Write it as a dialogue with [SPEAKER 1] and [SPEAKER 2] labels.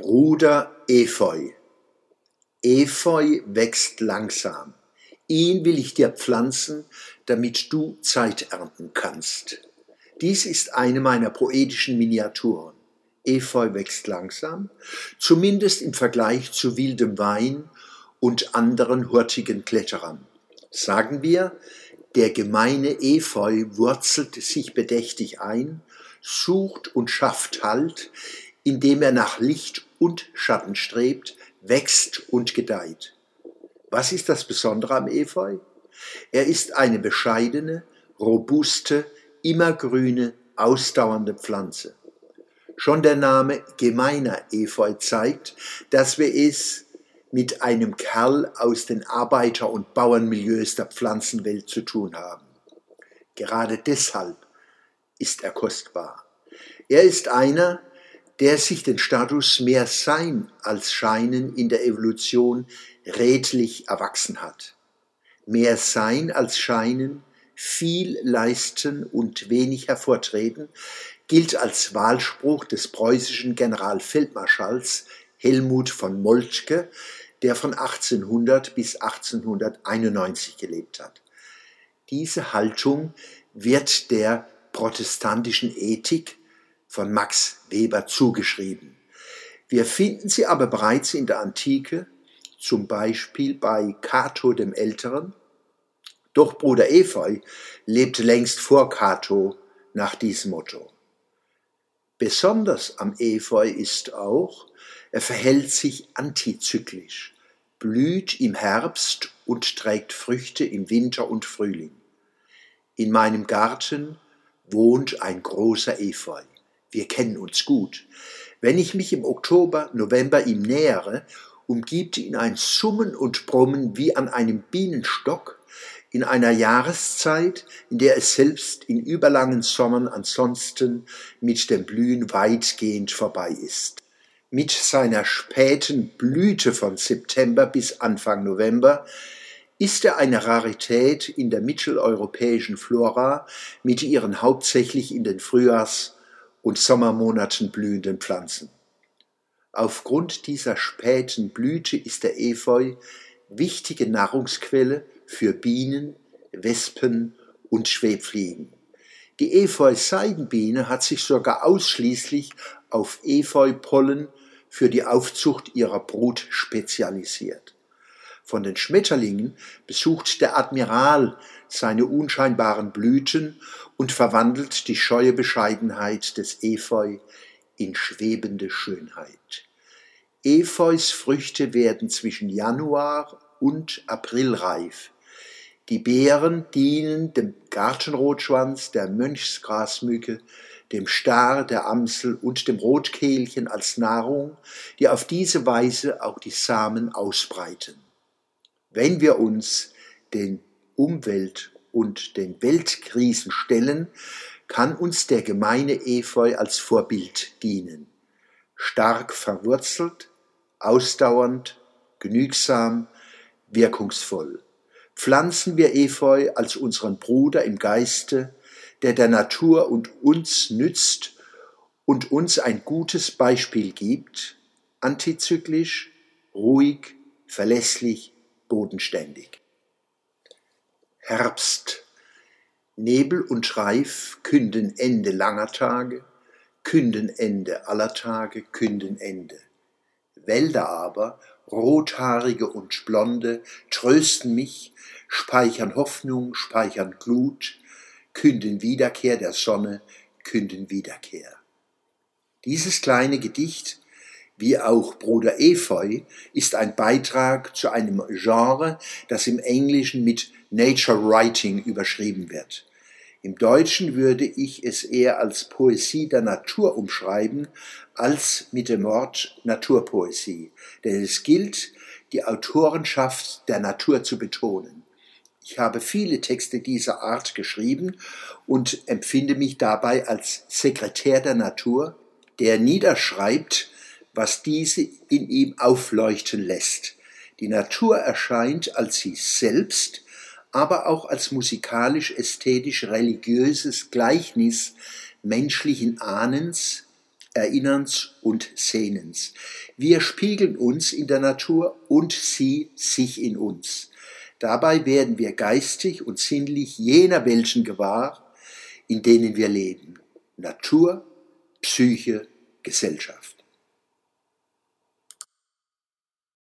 [SPEAKER 1] Bruder Efeu. Efeu wächst langsam. Ihn will ich dir pflanzen, damit du Zeit ernten kannst. Dies ist eine meiner poetischen Miniaturen. Efeu wächst langsam, zumindest im Vergleich zu wildem Wein und anderen hurtigen Kletterern. Sagen wir, der gemeine Efeu wurzelt sich bedächtig ein, sucht und schafft Halt, indem er nach Licht und Schatten strebt, wächst und gedeiht. Was ist das Besondere am Efeu? Er ist eine bescheidene, robuste, immergrüne, ausdauernde Pflanze. Schon der Name gemeiner Efeu zeigt, dass wir es mit einem Kerl aus den Arbeiter- und Bauernmilieus der Pflanzenwelt zu tun haben. Gerade deshalb ist er kostbar. Er ist einer, der sich den Status mehr Sein als Scheinen in der Evolution redlich erwachsen hat. Mehr Sein als Scheinen, viel leisten und wenig hervortreten, gilt als Wahlspruch des preußischen Generalfeldmarschalls Helmut von Moltke, der von 1800 bis 1891 gelebt hat. Diese Haltung wird der protestantischen Ethik von Max Weber zugeschrieben. Wir finden sie aber bereits in der Antike, zum Beispiel bei Cato dem Älteren. Doch Bruder Efeu lebte längst vor Cato nach diesem Motto. Besonders am Efeu ist auch, er verhält sich antizyklisch, blüht im Herbst und trägt Früchte im Winter und Frühling. In meinem Garten wohnt ein großer Efeu wir kennen uns gut. Wenn ich mich im Oktober, November ihm nähere, umgibt ihn ein Summen und Brummen wie an einem Bienenstock in einer Jahreszeit, in der es selbst in überlangen Sommern ansonsten mit dem Blühen weitgehend vorbei ist. Mit seiner späten Blüte von September bis Anfang November ist er eine Rarität in der mitteleuropäischen Flora mit ihren hauptsächlich in den Frühjahrs- und Sommermonaten blühenden Pflanzen. Aufgrund dieser späten Blüte ist der Efeu wichtige Nahrungsquelle für Bienen, Wespen und Schwebfliegen. Die Efeu-Seidenbiene hat sich sogar ausschließlich auf Efeupollen für die Aufzucht ihrer Brut spezialisiert. Von den Schmetterlingen besucht der Admiral seine unscheinbaren Blüten und verwandelt die scheue Bescheidenheit des Efeu in schwebende Schönheit. Efeus Früchte werden zwischen Januar und April reif. Die Beeren dienen dem Gartenrotschwanz, der Mönchsgrasmücke, dem Star, der Amsel und dem Rotkehlchen als Nahrung, die auf diese Weise auch die Samen ausbreiten. Wenn wir uns den Umwelt- und den Weltkrisen stellen, kann uns der gemeine Efeu als Vorbild dienen. Stark verwurzelt, ausdauernd, genügsam, wirkungsvoll. Pflanzen wir Efeu als unseren Bruder im Geiste, der der Natur und uns nützt und uns ein gutes Beispiel gibt, antizyklisch, ruhig, verlässlich, bodenständig. Herbst. Nebel und Reif künden Ende langer Tage, künden Ende aller Tage, künden Ende. Wälder aber, rothaarige und blonde, trösten mich, speichern Hoffnung, speichern Glut, künden Wiederkehr der Sonne, künden Wiederkehr. Dieses kleine Gedicht wie auch Bruder Efeu, ist ein Beitrag zu einem Genre, das im Englischen mit Nature Writing überschrieben wird. Im Deutschen würde ich es eher als Poesie der Natur umschreiben, als mit dem Wort Naturpoesie, denn es gilt, die Autorenschaft der Natur zu betonen. Ich habe viele Texte dieser Art geschrieben und empfinde mich dabei als Sekretär der Natur, der niederschreibt, was diese in ihm aufleuchten lässt. Die Natur erscheint als sie selbst, aber auch als musikalisch-ästhetisch-religiöses Gleichnis menschlichen Ahnens, Erinnerns und Sehnens. Wir spiegeln uns in der Natur und sie sich in uns. Dabei werden wir geistig und sinnlich jener Welten gewahr, in denen wir leben. Natur, Psyche, Gesellschaft.